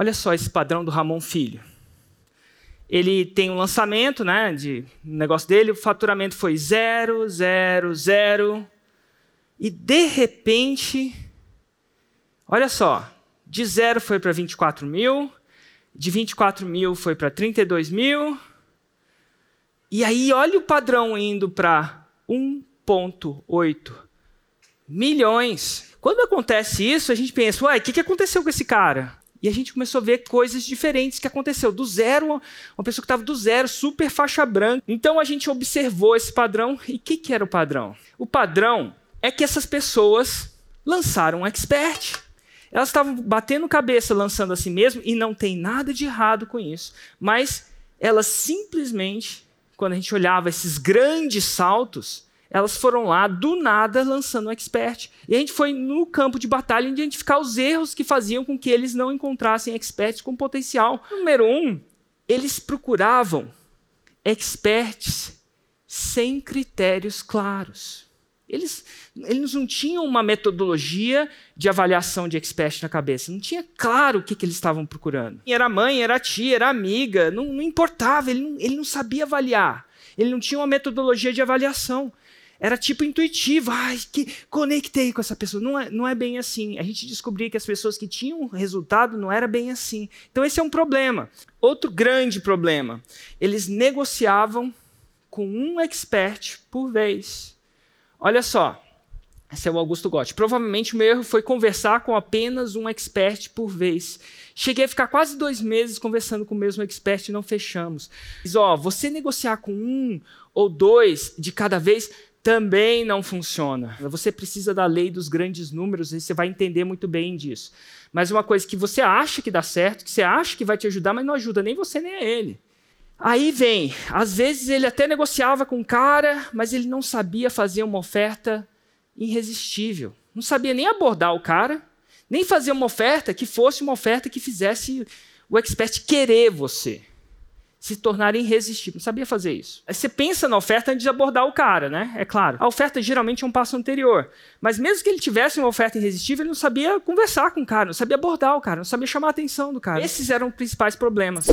Olha só esse padrão do Ramon Filho. Ele tem um lançamento, né, de um negócio dele, o faturamento foi zero, zero, zero. E de repente, olha só, de zero foi para 24 mil, de 24 mil foi para 32 mil. E aí, olha o padrão indo para 1,8 milhões. Quando acontece isso, a gente pensa, uai, o que, que aconteceu com esse cara? E a gente começou a ver coisas diferentes que aconteceu. Do zero, uma pessoa que estava do zero, super faixa branca. Então a gente observou esse padrão. E o que, que era o padrão? O padrão é que essas pessoas lançaram um expert. Elas estavam batendo cabeça lançando a si mesmo, e não tem nada de errado com isso. Mas elas simplesmente, quando a gente olhava esses grandes saltos, elas foram lá do nada lançando um expert. E a gente foi no campo de batalha identificar os erros que faziam com que eles não encontrassem experts com potencial. Número um, eles procuravam experts sem critérios claros. Eles, eles não tinham uma metodologia de avaliação de expert na cabeça. Não tinha claro o que, que eles estavam procurando. Era mãe, era tia, era amiga, não, não importava, ele não, ele não sabia avaliar. Ele não tinha uma metodologia de avaliação era tipo intuitivo. Ai, que conectei com essa pessoa. Não é, não é bem assim. A gente descobria que as pessoas que tinham resultado não era bem assim. Então esse é um problema. Outro grande problema. Eles negociavam com um expert por vez. Olha só. Esse é o Augusto Gotti. Provavelmente o meu erro foi conversar com apenas um expert por vez. Cheguei a ficar quase dois meses conversando com o mesmo expert e não fechamos. Mas, ó, você negociar com um ou dois de cada vez também não funciona. Você precisa da lei dos grandes números e você vai entender muito bem disso. Mas uma coisa que você acha que dá certo, que você acha que vai te ajudar, mas não ajuda nem você nem a ele. Aí vem, às vezes ele até negociava com o cara, mas ele não sabia fazer uma oferta irresistível. Não sabia nem abordar o cara, nem fazer uma oferta que fosse uma oferta que fizesse o expert querer você se tornar irresistível. Não sabia fazer isso. Aí você pensa na oferta antes de abordar o cara, né? É claro. A oferta geralmente é um passo anterior. Mas mesmo que ele tivesse uma oferta irresistível, ele não sabia conversar com o cara, não sabia abordar o cara, não sabia chamar a atenção do cara. Esses eram os principais problemas.